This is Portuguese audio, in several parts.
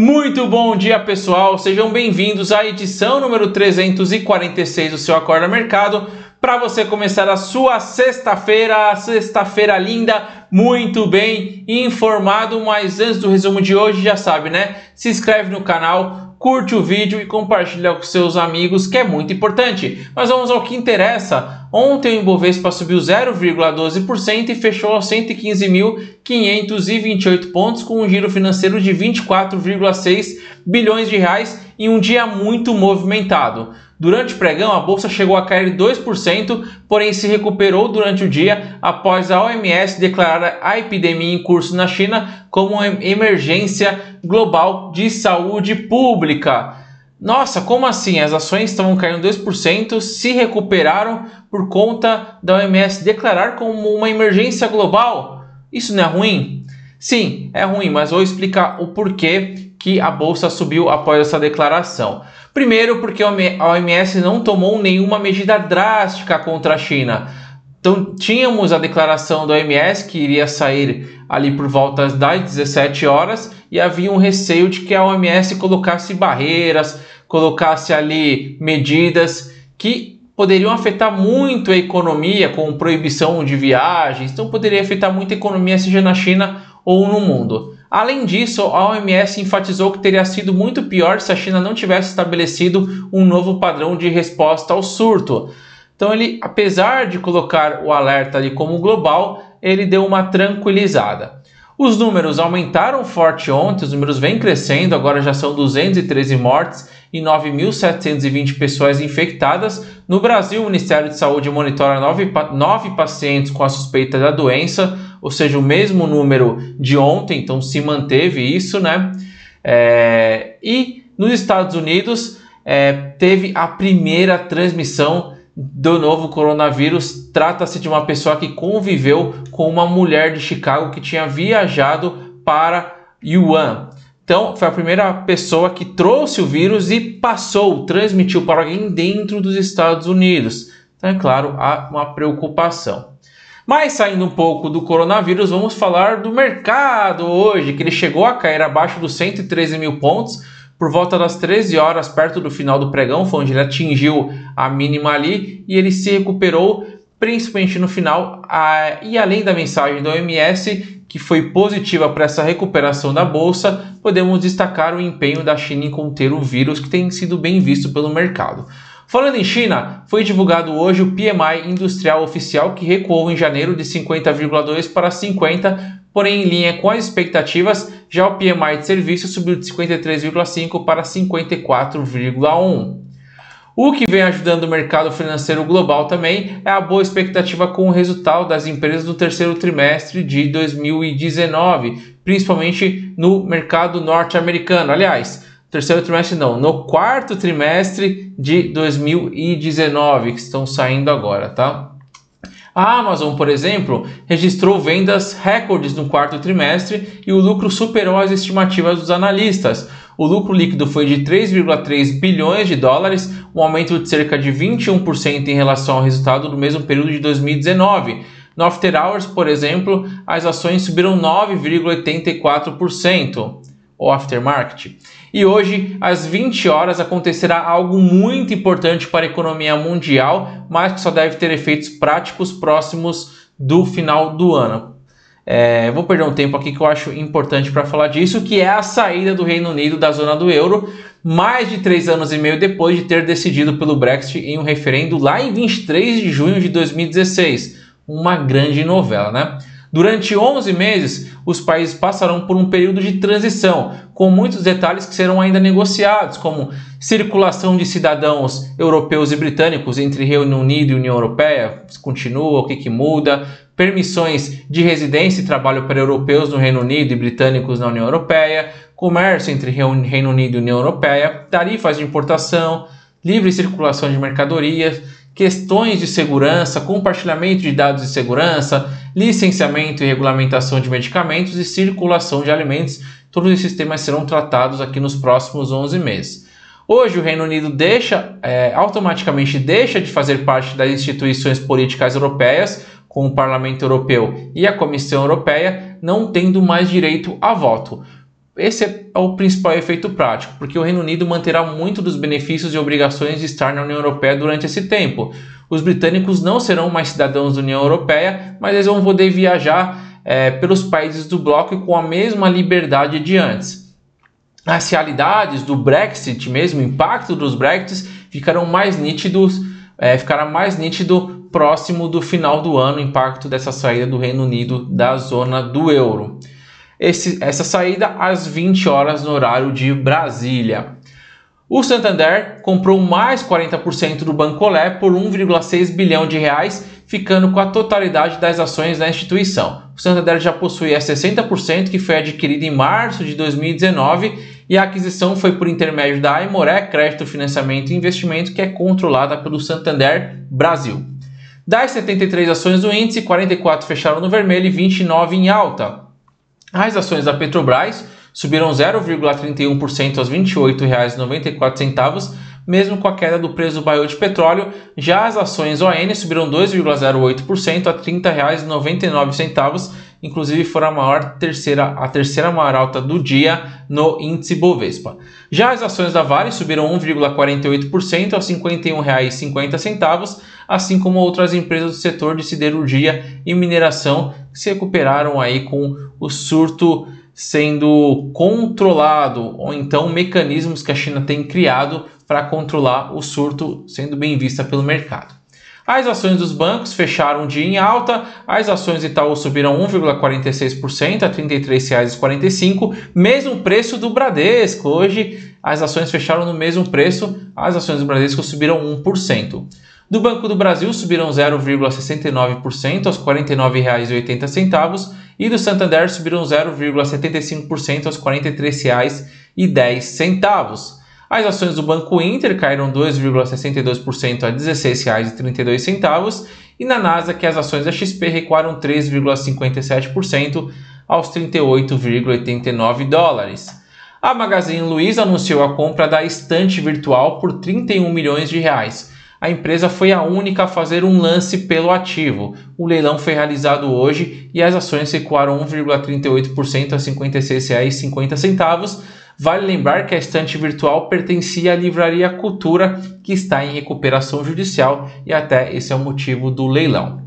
Muito bom dia, pessoal. Sejam bem-vindos à edição número 346 do seu Acorda Mercado. Para você começar a sua sexta-feira, sexta-feira linda, muito bem informado. Mas antes do resumo de hoje, já sabe, né? Se inscreve no canal, curte o vídeo e compartilha com seus amigos, que é muito importante. Mas vamos ao que interessa. Ontem o Ibovespa subiu 0,12% e fechou aos 115.528 pontos com um giro financeiro de 24,6 bilhões de reais em um dia muito movimentado. Durante o pregão, a bolsa chegou a cair 2%, porém se recuperou durante o dia após a OMS declarar a epidemia em curso na China como uma emergência global de saúde pública. Nossa, como assim? As ações estavam caindo 2%, se recuperaram por conta da OMS declarar como uma emergência global? Isso não é ruim? Sim, é ruim, mas vou explicar o porquê que a bolsa subiu após essa declaração. Primeiro, porque a OMS não tomou nenhuma medida drástica contra a China. Então, tínhamos a declaração da OMS que iria sair ali por volta das 17 horas e havia um receio de que a OMS colocasse barreiras, colocasse ali medidas que poderiam afetar muito a economia, com proibição de viagens, então poderia afetar muito a economia, seja na China ou no mundo. Além disso, a OMS enfatizou que teria sido muito pior se a China não tivesse estabelecido um novo padrão de resposta ao surto. Então, ele, apesar de colocar o alerta ali como global, ele deu uma tranquilizada. Os números aumentaram forte ontem, os números vêm crescendo, agora já são 213 mortes e 9.720 pessoas infectadas. No Brasil, o Ministério de Saúde monitora 9, 9 pacientes com a suspeita da doença, ou seja, o mesmo número de ontem, então se manteve isso, né? É, e nos Estados Unidos é, teve a primeira transmissão do novo coronavírus. Trata-se de uma pessoa que conviveu com uma mulher de Chicago que tinha viajado para Yuan. Então, foi a primeira pessoa que trouxe o vírus e passou, transmitiu para alguém dentro dos Estados Unidos. Então, é claro, há uma preocupação. Mas saindo um pouco do coronavírus, vamos falar do mercado hoje, que ele chegou a cair abaixo dos 113 mil pontos por volta das 13 horas, perto do final do pregão, foi onde ele atingiu a mínima ali e ele se recuperou, principalmente no final. A, e além da mensagem do OMS, que foi positiva para essa recuperação da bolsa, podemos destacar o empenho da China em conter o vírus, que tem sido bem visto pelo mercado. Falando em China, foi divulgado hoje o PMI industrial oficial que recuou em janeiro de 50,2 para 50, porém em linha com as expectativas, já o PMI de serviços subiu de 53,5 para 54,1. O que vem ajudando o mercado financeiro global também é a boa expectativa com o resultado das empresas no terceiro trimestre de 2019, principalmente no mercado norte-americano. Aliás, terceiro trimestre não, no quarto trimestre de 2019, que estão saindo agora, tá? A Amazon, por exemplo, registrou vendas recordes no quarto trimestre e o lucro superou as estimativas dos analistas. O lucro líquido foi de 3,3 bilhões de dólares, um aumento de cerca de 21% em relação ao resultado do mesmo período de 2019. No After Hours, por exemplo, as ações subiram 9,84% ou aftermarket. E hoje, às 20 horas, acontecerá algo muito importante para a economia mundial, mas que só deve ter efeitos práticos próximos do final do ano. É, vou perder um tempo aqui que eu acho importante para falar disso, que é a saída do Reino Unido da zona do euro, mais de três anos e meio depois de ter decidido pelo Brexit em um referendo lá em 23 de junho de 2016. Uma grande novela, né? Durante 11 meses, os países passarão por um período de transição, com muitos detalhes que serão ainda negociados, como circulação de cidadãos europeus e britânicos entre Reino Unido e União Europeia, continua, o que, que muda, permissões de residência e trabalho para europeus no Reino Unido e britânicos na União Europeia, comércio entre Reino Unido e União Europeia, tarifas de importação, livre circulação de mercadorias, questões de segurança, compartilhamento de dados de segurança, licenciamento e regulamentação de medicamentos e circulação de alimentos. Todos esses temas serão tratados aqui nos próximos 11 meses. Hoje o Reino Unido deixa é, automaticamente deixa de fazer parte das instituições políticas europeias, com o Parlamento Europeu e a Comissão Europeia, não tendo mais direito a voto. Esse é o principal efeito prático, porque o Reino Unido manterá muito dos benefícios e obrigações de estar na União Europeia durante esse tempo. Os britânicos não serão mais cidadãos da União Europeia, mas eles vão poder viajar é, pelos países do bloco com a mesma liberdade de antes. As realidades do Brexit, mesmo o impacto dos Brexits, ficarão mais nítidos, é, ficará mais nítido próximo do final do ano, o impacto dessa saída do Reino Unido da zona do euro. Esse, essa saída às 20 horas no horário de Brasília. O Santander comprou mais 40% do Bancolé por 1,6 bilhão de reais, ficando com a totalidade das ações da instituição. O Santander já possuía 60% que foi adquirido em março de 2019 e a aquisição foi por intermédio da Aimoré Crédito, Financiamento e Investimento, que é controlada pelo Santander Brasil. Das 73 ações do índice, 44 fecharam no vermelho e 29 em alta. As ações da Petrobras subiram 0,31% aos R$ 28,94, mesmo com a queda do preço do barril de petróleo. Já as ações ON subiram 2,08% a R$ 30,99 inclusive foi a maior terceira, a terceira maior alta do dia no índice Bovespa. Já as ações da Vale subiram 1,48% a R$ 51,50, assim como outras empresas do setor de siderurgia e mineração se recuperaram aí com o surto sendo controlado ou então mecanismos que a China tem criado para controlar o surto sendo bem vista pelo mercado. As ações dos bancos fecharam um dia em alta, as ações Itaú subiram 1,46% a R$ 33,45, mesmo preço do Bradesco. Hoje as ações fecharam no mesmo preço, as ações do Bradesco subiram 1%. Do Banco do Brasil subiram 0,69% aos R$ 49,80 e do Santander subiram 0,75% aos R$ 43,10. As ações do Banco Inter caíram 2,62% a R$ 16,32 e na Nasdaq as ações da XP recuaram 3,57% aos 38,89 dólares. A Magazine Luiza anunciou a compra da estante virtual por 31 milhões de reais. A empresa foi a única a fazer um lance pelo ativo. O leilão foi realizado hoje e as ações recuaram 1,38% a R$ 56,50 Vale lembrar que a estante virtual pertencia à Livraria Cultura, que está em recuperação judicial e até esse é o motivo do leilão.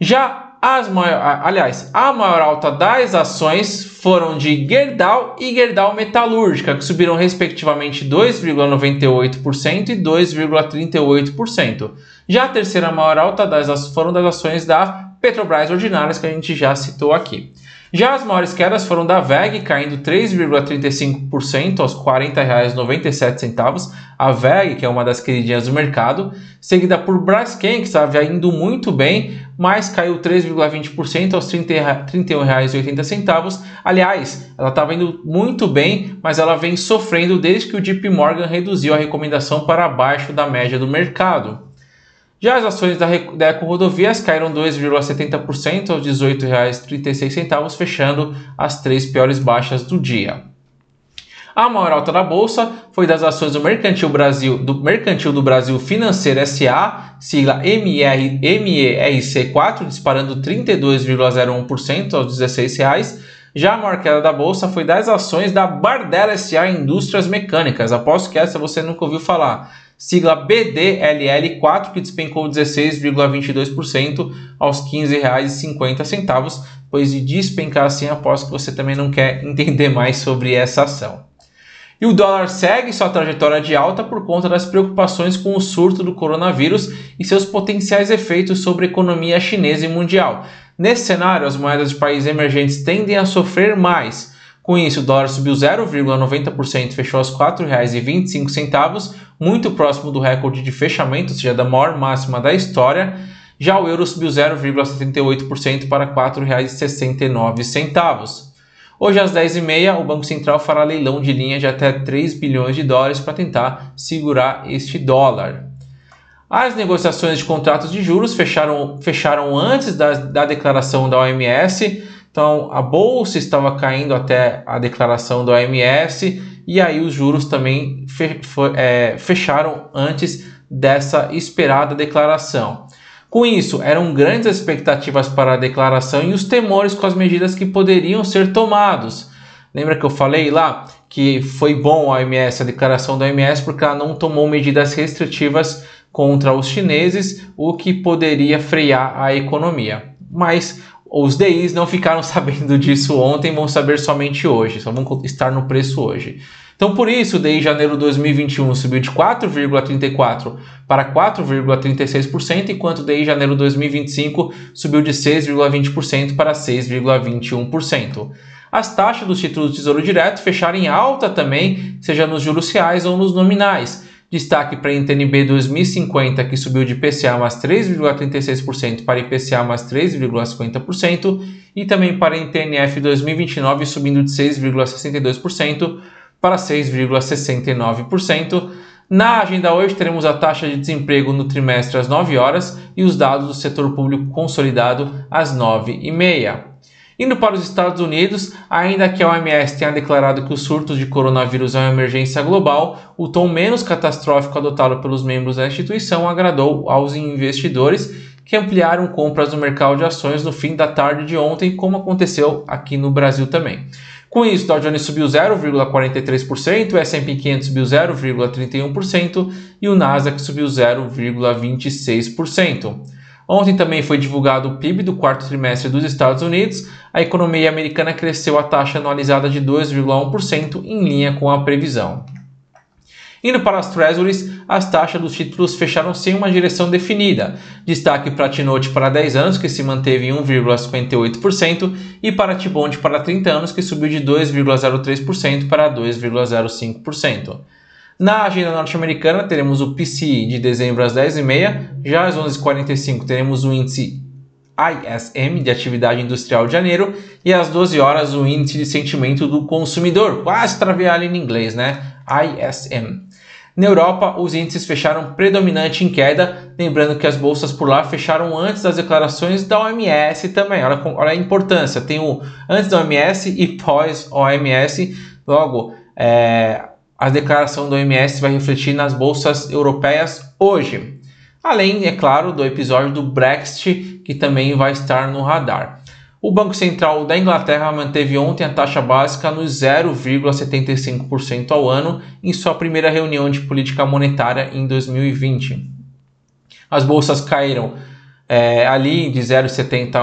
Já as maior, aliás, a maior alta das ações foram de Gerdau e Gerdau Metalúrgica, que subiram respectivamente 2,98% e 2,38%. Já a terceira maior alta das, foram das ações da Petrobras Ordinárias, que a gente já citou aqui. Já as maiores quedas foram da VEG, caindo 3,35% aos R$ 40,97. A VEG, que é uma das queridinhas do mercado, seguida por Braskem, que estava indo muito bem, mas caiu 3,20% aos R$ 31,80. Aliás, ela estava indo muito bem, mas ela vem sofrendo desde que o JP Morgan reduziu a recomendação para abaixo da média do mercado. Já as ações da, da Eco Rodovias caíram 2,70% aos R$ 18,36, fechando as três piores baixas do dia. A maior alta da bolsa foi das ações do Mercantil Brasil, do Mercantil do Brasil Financeiro SA, sigla MR, MERC4, disparando 32,01% aos R$ 16,00. Já a maior queda da bolsa foi das ações da Bardella SA Indústrias Mecânicas. Aposto que essa você nunca ouviu falar sigla BDLL4, que despencou 16,22% aos R$ 15,50, pois de despencar assim, aposto que você também não quer entender mais sobre essa ação. E o dólar segue sua trajetória de alta por conta das preocupações com o surto do coronavírus e seus potenciais efeitos sobre a economia chinesa e mundial. Nesse cenário, as moedas de países emergentes tendem a sofrer mais. Com isso, o dólar subiu 0,90%, fechou aos R$ 4,25, muito próximo do recorde de fechamento, ou seja, da maior máxima da história. Já o euro subiu 0,78% para R$ 4,69. Hoje às 10h30, o Banco Central fará leilão de linha de até 3 bilhões de dólares para tentar segurar este dólar. As negociações de contratos de juros fecharam, fecharam antes da, da declaração da OMS, então a bolsa estava caindo até a declaração da OMS e aí os juros também é, fecharam antes dessa esperada declaração. Com isso, eram grandes expectativas para a declaração e os temores com as medidas que poderiam ser tomados. Lembra que eu falei lá que foi bom a OMS, a declaração da OMS, porque ela não tomou medidas restritivas contra os chineses, o que poderia frear a economia. Mas os DIs não ficaram sabendo disso ontem, vão saber somente hoje, só vão estar no preço hoje. Então, por isso, o DI janeiro 2021 subiu de 4,34% para 4,36%, enquanto o DI janeiro 2025 subiu de 6,20% para 6,21%. As taxas dos títulos do Tesouro Direto fecharam em alta também, seja nos juros reais ou nos nominais. Destaque para a NTNB 2050, que subiu de IPCA mais 3,36% para IPCA mais 3,50%, e também para a NTNF 2029, subindo de 6,62% para 6,69%. Na agenda hoje teremos a taxa de desemprego no trimestre às 9 horas e os dados do setor público consolidado às 9h30. Indo para os Estados Unidos, ainda que a OMS tenha declarado que os surtos de coronavírus é uma emergência global, o tom menos catastrófico adotado pelos membros da instituição agradou aos investidores que ampliaram compras no mercado de ações no fim da tarde de ontem, como aconteceu aqui no Brasil também. Com isso, o Dow Jones subiu 0,43%, o S&P 500 subiu 0,31% e o Nasdaq subiu 0,26%. Ontem também foi divulgado o PIB do quarto trimestre dos Estados Unidos. A economia americana cresceu a taxa anualizada de 2,1% em linha com a previsão. Indo para as Treasuries, as taxas dos títulos fecharam sem uma direção definida. Destaque para a T-Note para 10 anos, que se manteve em 1,58%, e para a T-Bond para 30 anos, que subiu de 2,03% para 2,05%. Na agenda norte-americana, teremos o PCI de dezembro às 10h30. Já às 11h45, teremos o índice ISM de atividade industrial de janeiro. E às 12 horas, o índice de sentimento do consumidor. Quase travei ali em inglês, né? ISM. Na Europa, os índices fecharam predominante em queda, lembrando que as bolsas por lá fecharam antes das declarações da OMS também. Olha, olha a importância, tem o antes da OMS e pós OMS. Logo, é, a declaração do OMS vai refletir nas bolsas europeias hoje. Além, é claro, do episódio do Brexit, que também vai estar no radar. O Banco Central da Inglaterra manteve ontem a taxa básica no 0,75% ao ano em sua primeira reunião de política monetária em 2020. As bolsas caíram é, ali de 0,70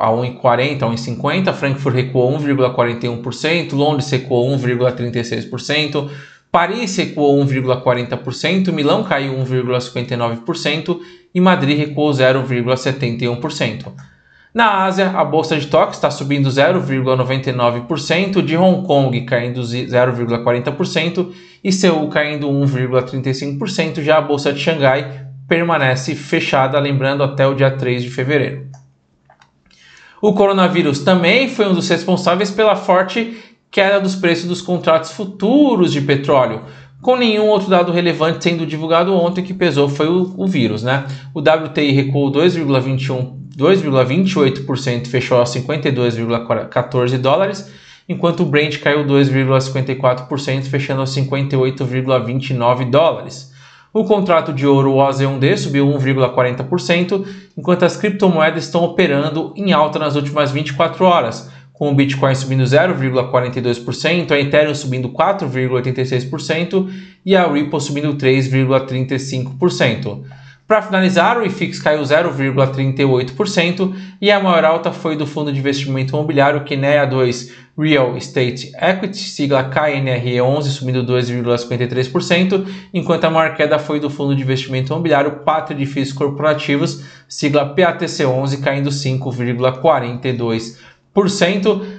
a 1,40, a 1,50. Frankfurt recuou 1,41%, Londres recuou 1,36%. Paris recuou 1,40%, Milão caiu 1,59% e Madrid recuou 0,71%. Na Ásia, a bolsa de Tóquio está subindo 0,99%, de Hong Kong caindo 0,40% e Seul caindo 1,35%. Já a bolsa de Xangai permanece fechada, lembrando até o dia 3 de fevereiro. O coronavírus também foi um dos responsáveis pela forte queda dos preços dos contratos futuros de petróleo, com nenhum outro dado relevante sendo divulgado ontem que pesou foi o, o vírus, né? O WTI recuou 2,21 2,28%, fechou a 52,14 dólares, enquanto o Brent caiu 2,54%, fechando a 58,29 dólares. O contrato de ouro OZ1D subiu 1,40%, enquanto as criptomoedas estão operando em alta nas últimas 24 horas, com o Bitcoin subindo 0,42%, a Ethereum subindo 4,86% e a Ripple subindo 3,35%. Para finalizar, o IFIX caiu 0,38% e a maior alta foi do fundo de investimento imobiliário Kinea 2 Real Estate Equity, sigla KNRE11, subindo 2,53%, enquanto a maior queda foi do fundo de investimento imobiliário Pátria Edifícios Corporativos, sigla PATC11, caindo 5,42%.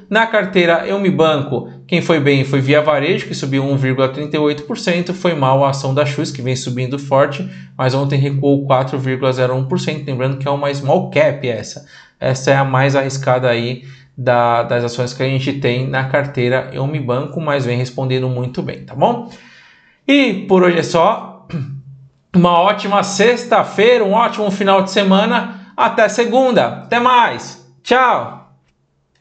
Na carteira Eu Me Banco, quem foi bem foi Via Varejo, que subiu 1,38%. Foi mal a ação da Chus, que vem subindo forte, mas ontem recuou 4,01%. Lembrando que é uma small cap essa. Essa é a mais arriscada aí da, das ações que a gente tem na carteira Eu Me Banco, mas vem respondendo muito bem, tá bom? E por hoje é só. Uma ótima sexta-feira, um ótimo final de semana. Até segunda. Até mais. Tchau.